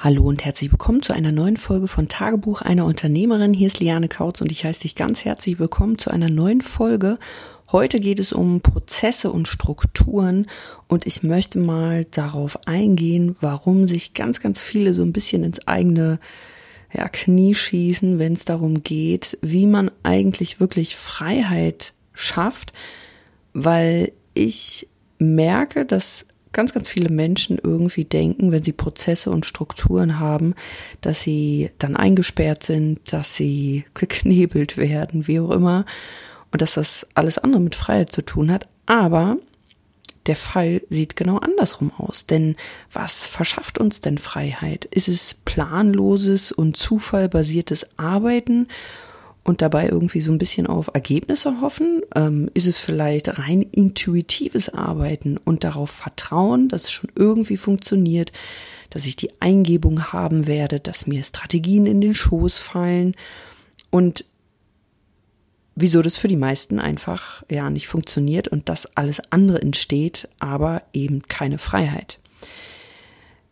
Hallo und herzlich willkommen zu einer neuen Folge von Tagebuch einer Unternehmerin. Hier ist Liane Kautz und ich heiße dich ganz herzlich willkommen zu einer neuen Folge. Heute geht es um Prozesse und Strukturen und ich möchte mal darauf eingehen, warum sich ganz, ganz viele so ein bisschen ins eigene ja, Knie schießen, wenn es darum geht, wie man eigentlich wirklich Freiheit schafft, weil ich merke, dass ganz, ganz viele Menschen irgendwie denken, wenn sie Prozesse und Strukturen haben, dass sie dann eingesperrt sind, dass sie geknebelt werden, wie auch immer, und dass das alles andere mit Freiheit zu tun hat. Aber der Fall sieht genau andersrum aus. Denn was verschafft uns denn Freiheit? Ist es planloses und zufallbasiertes Arbeiten und dabei irgendwie so ein bisschen auf Ergebnisse hoffen? Ähm, ist es vielleicht rein intuitives Arbeiten und darauf vertrauen, dass es schon irgendwie funktioniert, dass ich die Eingebung haben werde, dass mir Strategien in den Schoß fallen und wieso das für die meisten einfach ja nicht funktioniert und dass alles andere entsteht, aber eben keine Freiheit.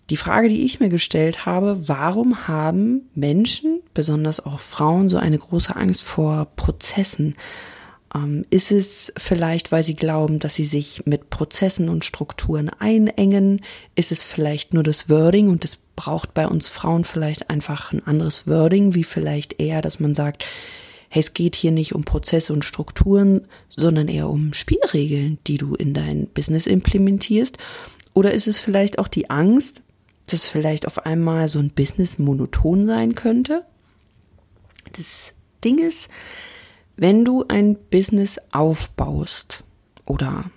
Die Frage, die ich mir gestellt habe, warum haben Menschen, besonders auch Frauen, so eine große Angst vor Prozessen? Ähm, ist es vielleicht, weil sie glauben, dass sie sich mit Prozessen und Strukturen einengen? Ist es vielleicht nur das Wording und es braucht bei uns Frauen vielleicht einfach ein anderes Wording, wie vielleicht eher, dass man sagt, hey, es geht hier nicht um Prozesse und Strukturen, sondern eher um Spielregeln, die du in dein Business implementierst? Oder ist es vielleicht auch die Angst, dass vielleicht auf einmal so ein Business monoton sein könnte. Das Ding ist, wenn du ein Business aufbaust oder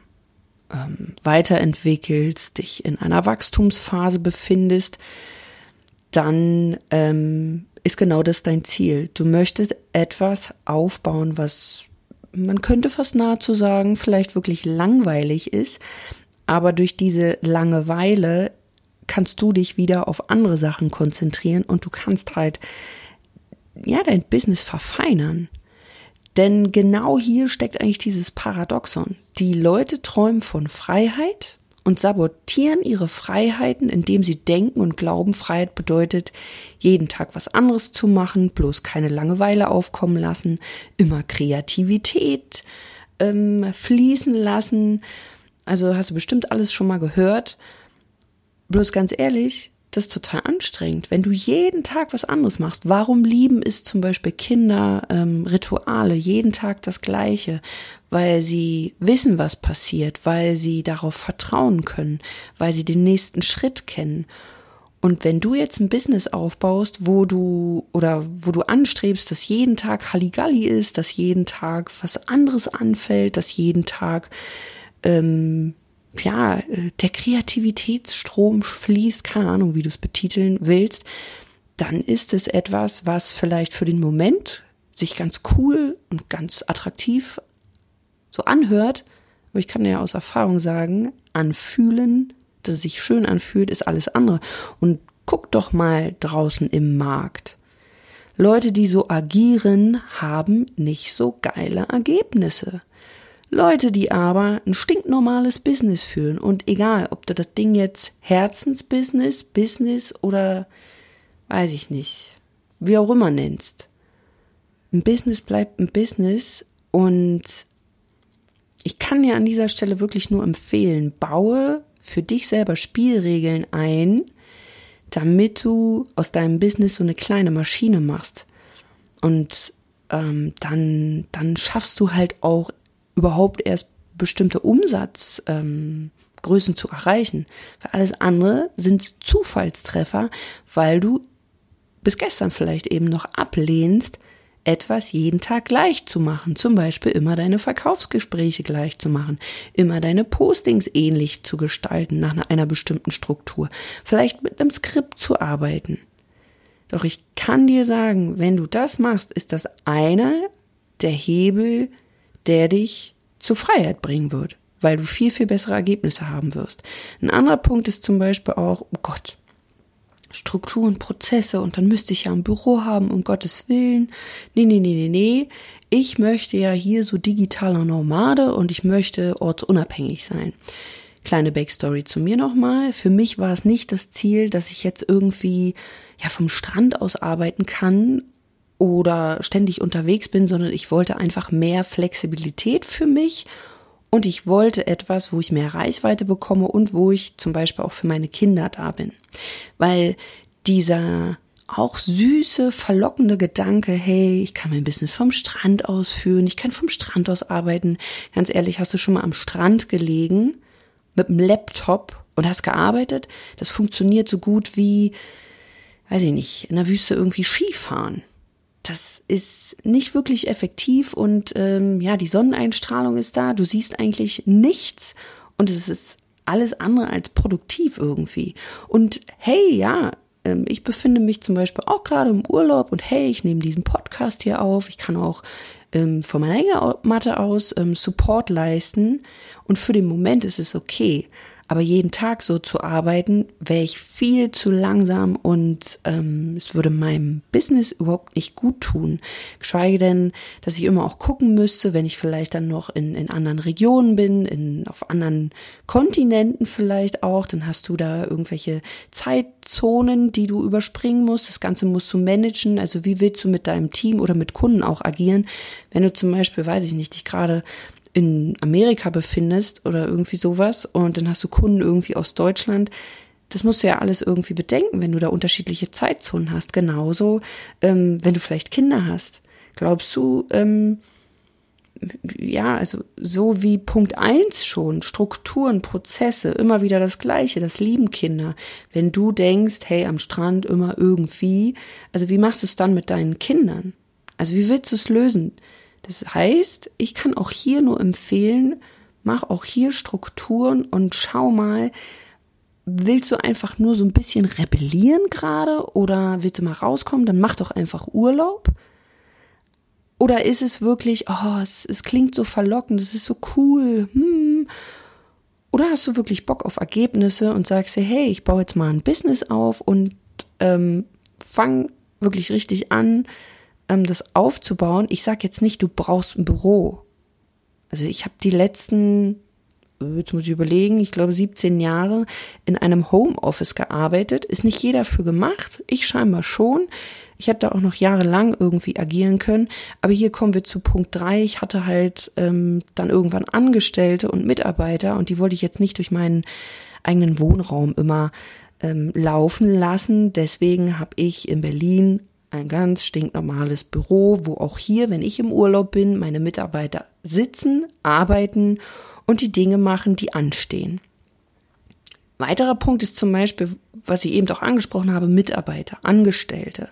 ähm, weiterentwickelst, dich in einer Wachstumsphase befindest, dann ähm, ist genau das dein Ziel. Du möchtest etwas aufbauen, was man könnte fast nahezu sagen, vielleicht wirklich langweilig ist, aber durch diese Langeweile kannst du dich wieder auf andere Sachen konzentrieren und du kannst halt, ja, dein Business verfeinern. Denn genau hier steckt eigentlich dieses Paradoxon. Die Leute träumen von Freiheit und sabotieren ihre Freiheiten, indem sie denken und glauben, Freiheit bedeutet, jeden Tag was anderes zu machen, bloß keine Langeweile aufkommen lassen, immer Kreativität ähm, fließen lassen. Also hast du bestimmt alles schon mal gehört. Bloß ganz ehrlich, das ist total anstrengend. Wenn du jeden Tag was anderes machst, warum lieben ist zum Beispiel Kinder ähm, Rituale, jeden Tag das Gleiche? Weil sie wissen, was passiert, weil sie darauf vertrauen können, weil sie den nächsten Schritt kennen. Und wenn du jetzt ein Business aufbaust, wo du oder wo du anstrebst, dass jeden Tag Halligalli ist, dass jeden Tag was anderes anfällt, dass jeden Tag ähm, ja, äh, der Kreativitätsstrom fließt, keine Ahnung, wie du es betiteln willst, dann ist es etwas, was vielleicht für den Moment sich ganz cool und ganz attraktiv so anhört. Aber ich kann ja aus Erfahrung sagen, anfühlen, dass es sich schön anfühlt, ist alles andere. Und guck doch mal draußen im Markt. Leute, die so agieren, haben nicht so geile Ergebnisse. Leute, die aber ein stinknormales Business führen und egal, ob du das Ding jetzt Herzensbusiness, Business oder weiß ich nicht, wie auch immer nennst. Ein Business bleibt ein Business und ich kann dir an dieser Stelle wirklich nur empfehlen, baue für dich selber Spielregeln ein, damit du aus deinem Business so eine kleine Maschine machst. Und ähm, dann, dann schaffst du halt auch überhaupt erst bestimmte Umsatzgrößen ähm, zu erreichen. Weil alles andere sind Zufallstreffer, weil du bis gestern vielleicht eben noch ablehnst, etwas jeden Tag gleich zu machen. Zum Beispiel immer deine Verkaufsgespräche gleich zu machen, immer deine Postings ähnlich zu gestalten nach einer bestimmten Struktur, vielleicht mit einem Skript zu arbeiten. Doch ich kann dir sagen, wenn du das machst, ist das einer der Hebel, der dich zur Freiheit bringen wird, weil du viel, viel bessere Ergebnisse haben wirst. Ein anderer Punkt ist zum Beispiel auch, oh Gott, Strukturen, Prozesse und dann müsste ich ja ein Büro haben, um Gottes Willen. Nee, nee, nee, nee, nee. Ich möchte ja hier so digitaler Nomade und ich möchte ortsunabhängig sein. Kleine Backstory zu mir nochmal. Für mich war es nicht das Ziel, dass ich jetzt irgendwie ja vom Strand aus arbeiten kann oder ständig unterwegs bin, sondern ich wollte einfach mehr Flexibilität für mich und ich wollte etwas, wo ich mehr Reichweite bekomme und wo ich zum Beispiel auch für meine Kinder da bin. Weil dieser auch süße, verlockende Gedanke, hey, ich kann mein Business vom Strand aus führen, ich kann vom Strand aus arbeiten. Ganz ehrlich, hast du schon mal am Strand gelegen mit dem Laptop und hast gearbeitet? Das funktioniert so gut wie, weiß ich nicht, in der Wüste irgendwie Skifahren das ist nicht wirklich effektiv und ähm, ja, die Sonneneinstrahlung ist da, du siehst eigentlich nichts und es ist alles andere als produktiv irgendwie. Und hey, ja, ähm, ich befinde mich zum Beispiel auch gerade im Urlaub und hey, ich nehme diesen Podcast hier auf, ich kann auch ähm, von meiner Hängematte aus ähm, Support leisten und für den Moment ist es okay. Aber jeden Tag so zu arbeiten, wäre ich viel zu langsam und ähm, es würde meinem Business überhaupt nicht gut tun. Geschweige denn, dass ich immer auch gucken müsste, wenn ich vielleicht dann noch in, in anderen Regionen bin, in, auf anderen Kontinenten vielleicht auch, dann hast du da irgendwelche Zeitzonen, die du überspringen musst. Das Ganze musst du managen. Also wie willst du mit deinem Team oder mit Kunden auch agieren, wenn du zum Beispiel, weiß ich nicht, dich gerade in Amerika befindest oder irgendwie sowas und dann hast du Kunden irgendwie aus Deutschland, das musst du ja alles irgendwie bedenken, wenn du da unterschiedliche Zeitzonen hast. Genauso, ähm, wenn du vielleicht Kinder hast. Glaubst du, ähm, ja, also so wie Punkt eins schon, Strukturen, Prozesse, immer wieder das Gleiche, das lieben Kinder. Wenn du denkst, hey, am Strand immer irgendwie, also wie machst du es dann mit deinen Kindern? Also wie willst du es lösen? Das heißt, ich kann auch hier nur empfehlen, mach auch hier Strukturen und schau mal, willst du einfach nur so ein bisschen rebellieren gerade oder willst du mal rauskommen, dann mach doch einfach Urlaub. Oder ist es wirklich, oh, es, es klingt so verlockend, es ist so cool, hm. Oder hast du wirklich Bock auf Ergebnisse und sagst dir, hey, ich baue jetzt mal ein Business auf und ähm, fang wirklich richtig an, ähm, das aufzubauen. Ich sage jetzt nicht, du brauchst ein Büro. Also ich habe die letzten, jetzt muss ich überlegen, ich glaube 17 Jahre in einem Homeoffice gearbeitet. Ist nicht jeder für gemacht. Ich scheinbar schon. Ich hätte da auch noch jahrelang irgendwie agieren können. Aber hier kommen wir zu Punkt drei. Ich hatte halt ähm, dann irgendwann Angestellte und Mitarbeiter und die wollte ich jetzt nicht durch meinen eigenen Wohnraum immer ähm, laufen lassen. Deswegen habe ich in Berlin ein ganz stinknormales Büro, wo auch hier, wenn ich im Urlaub bin, meine Mitarbeiter sitzen, arbeiten und die Dinge machen, die anstehen. Weiterer Punkt ist zum Beispiel, was ich eben auch angesprochen habe, Mitarbeiter, Angestellte.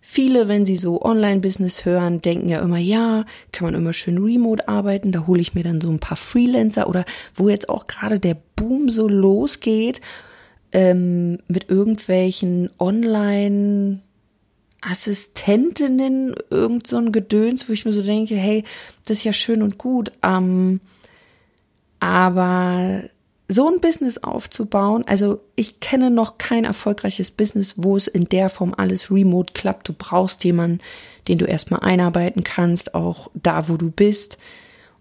Viele, wenn sie so Online-Business hören, denken ja immer, ja, kann man immer schön remote arbeiten, da hole ich mir dann so ein paar Freelancer oder wo jetzt auch gerade der Boom so losgeht, ähm, mit irgendwelchen Online- Assistentinnen, irgend so ein Gedöns, wo ich mir so denke, hey, das ist ja schön und gut, ähm, aber so ein Business aufzubauen, also ich kenne noch kein erfolgreiches Business, wo es in der Form alles remote klappt. Du brauchst jemanden, den du erstmal einarbeiten kannst, auch da, wo du bist.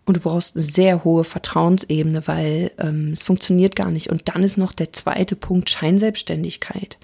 Und du brauchst eine sehr hohe Vertrauensebene, weil ähm, es funktioniert gar nicht. Und dann ist noch der zweite Punkt Scheinselbstständigkeit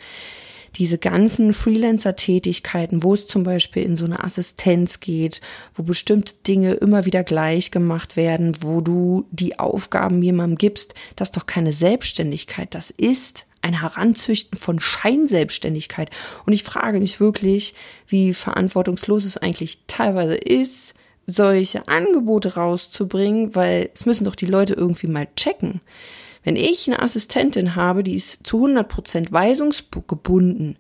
diese ganzen Freelancer-Tätigkeiten, wo es zum Beispiel in so eine Assistenz geht, wo bestimmte Dinge immer wieder gleich gemacht werden, wo du die Aufgaben jemandem gibst, das ist doch keine Selbstständigkeit. Das ist ein Heranzüchten von Scheinselbstständigkeit. Und ich frage mich wirklich, wie verantwortungslos es eigentlich teilweise ist, solche Angebote rauszubringen, weil es müssen doch die Leute irgendwie mal checken. Wenn ich eine Assistentin habe, die ist zu 100 Prozent weisungsgebunden,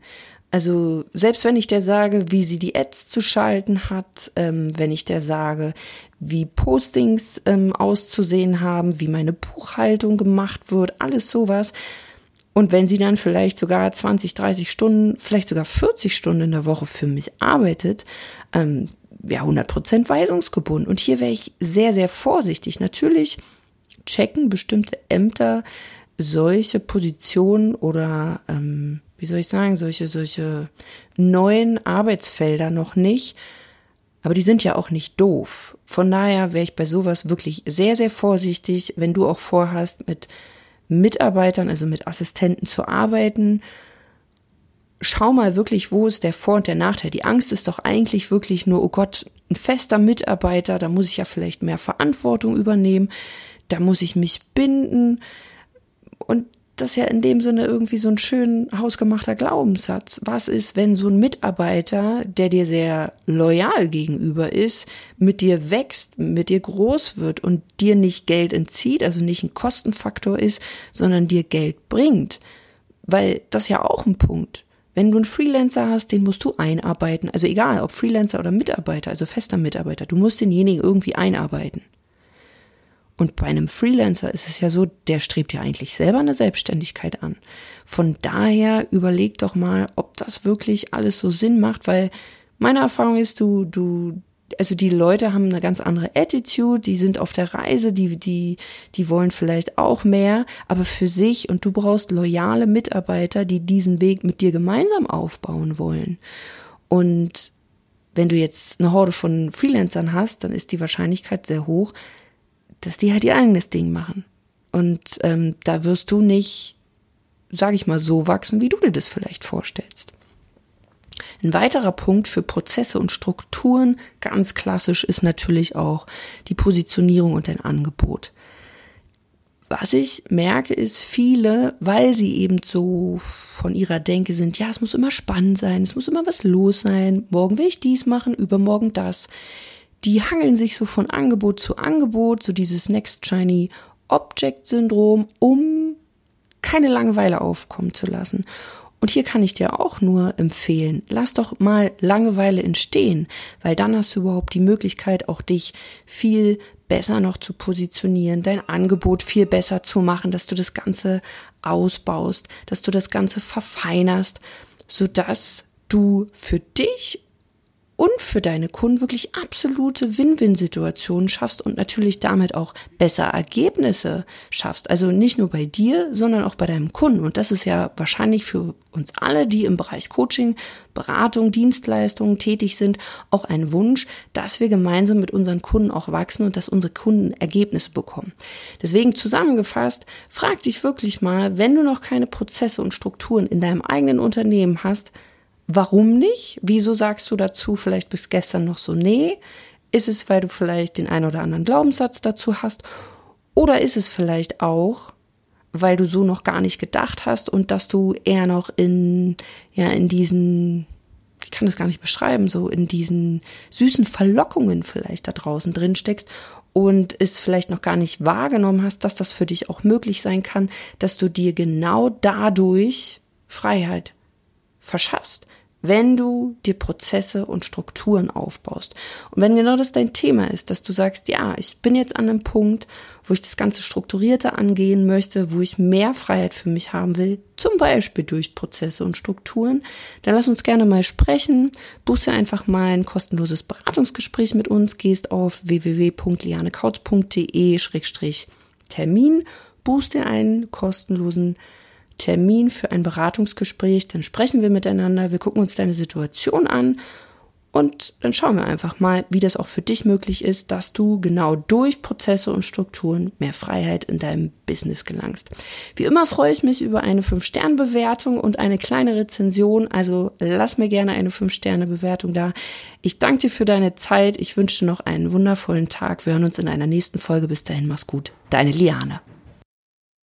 also selbst wenn ich der sage, wie sie die Ads zu schalten hat, ähm, wenn ich der sage, wie Postings ähm, auszusehen haben, wie meine Buchhaltung gemacht wird, alles sowas. Und wenn sie dann vielleicht sogar 20, 30 Stunden, vielleicht sogar 40 Stunden in der Woche für mich arbeitet, ähm, ja, 100 Prozent weisungsgebunden. Und hier wäre ich sehr, sehr vorsichtig. Natürlich checken bestimmte Ämter solche Positionen oder ähm, wie soll ich sagen, solche, solche neuen Arbeitsfelder noch nicht. Aber die sind ja auch nicht doof. Von daher wäre ich bei sowas wirklich sehr, sehr vorsichtig, wenn du auch vorhast, mit Mitarbeitern, also mit Assistenten zu arbeiten. Schau mal wirklich, wo ist der Vor- und der Nachteil. Die Angst ist doch eigentlich wirklich nur, oh Gott, ein fester Mitarbeiter, da muss ich ja vielleicht mehr Verantwortung übernehmen, da muss ich mich binden. Und das ist ja in dem Sinne irgendwie so ein schön hausgemachter Glaubenssatz. Was ist, wenn so ein Mitarbeiter, der dir sehr loyal gegenüber ist, mit dir wächst, mit dir groß wird und dir nicht Geld entzieht, also nicht ein Kostenfaktor ist, sondern dir Geld bringt? Weil das ist ja auch ein Punkt. Wenn du einen Freelancer hast, den musst du einarbeiten. Also egal, ob Freelancer oder Mitarbeiter, also fester Mitarbeiter, du musst denjenigen irgendwie einarbeiten. Und bei einem Freelancer ist es ja so, der strebt ja eigentlich selber eine Selbstständigkeit an. Von daher überleg doch mal, ob das wirklich alles so Sinn macht, weil meine Erfahrung ist, du, du, also die Leute haben eine ganz andere Attitude, die sind auf der Reise, die, die, die wollen vielleicht auch mehr, aber für sich und du brauchst loyale Mitarbeiter, die diesen Weg mit dir gemeinsam aufbauen wollen. Und wenn du jetzt eine Horde von Freelancern hast, dann ist die Wahrscheinlichkeit sehr hoch, dass die halt ihr eigenes Ding machen. Und ähm, da wirst du nicht, sage ich mal, so wachsen, wie du dir das vielleicht vorstellst. Ein weiterer Punkt für Prozesse und Strukturen, ganz klassisch, ist natürlich auch die Positionierung und dein Angebot. Was ich merke, ist viele, weil sie eben so von ihrer Denke sind, ja, es muss immer spannend sein, es muss immer was los sein, morgen will ich dies machen, übermorgen das die hangeln sich so von Angebot zu Angebot, so dieses Next Shiny Object Syndrom, um keine Langeweile aufkommen zu lassen. Und hier kann ich dir auch nur empfehlen, lass doch mal Langeweile entstehen, weil dann hast du überhaupt die Möglichkeit, auch dich viel besser noch zu positionieren, dein Angebot viel besser zu machen, dass du das Ganze ausbaust, dass du das Ganze verfeinerst, sodass du für dich und für deine Kunden wirklich absolute Win-Win-Situationen schaffst und natürlich damit auch besser Ergebnisse schaffst. Also nicht nur bei dir, sondern auch bei deinem Kunden. Und das ist ja wahrscheinlich für uns alle, die im Bereich Coaching, Beratung, Dienstleistungen tätig sind, auch ein Wunsch, dass wir gemeinsam mit unseren Kunden auch wachsen und dass unsere Kunden Ergebnisse bekommen. Deswegen zusammengefasst, frag dich wirklich mal, wenn du noch keine Prozesse und Strukturen in deinem eigenen Unternehmen hast, Warum nicht? Wieso sagst du dazu vielleicht bis gestern noch so nee? Ist es, weil du vielleicht den einen oder anderen Glaubenssatz dazu hast? Oder ist es vielleicht auch, weil du so noch gar nicht gedacht hast und dass du eher noch in, ja, in diesen, ich kann das gar nicht beschreiben, so in diesen süßen Verlockungen vielleicht da draußen drin steckst und es vielleicht noch gar nicht wahrgenommen hast, dass das für dich auch möglich sein kann, dass du dir genau dadurch Freiheit verschaffst, wenn du dir Prozesse und Strukturen aufbaust. Und wenn genau das dein Thema ist, dass du sagst, ja, ich bin jetzt an einem Punkt, wo ich das Ganze strukturierter angehen möchte, wo ich mehr Freiheit für mich haben will, zum Beispiel durch Prozesse und Strukturen, dann lass uns gerne mal sprechen. Buchst dir einfach mal ein kostenloses Beratungsgespräch mit uns, gehst auf www.lianekautz.de-termin, buchst dir einen kostenlosen Termin für ein Beratungsgespräch, dann sprechen wir miteinander, wir gucken uns deine Situation an und dann schauen wir einfach mal, wie das auch für dich möglich ist, dass du genau durch Prozesse und Strukturen mehr Freiheit in deinem Business gelangst. Wie immer freue ich mich über eine 5-Sterne-Bewertung und eine kleine Rezension. Also lass mir gerne eine 5-Sterne-Bewertung da. Ich danke dir für deine Zeit. Ich wünsche dir noch einen wundervollen Tag. Wir hören uns in einer nächsten Folge. Bis dahin, mach's gut. Deine Liane.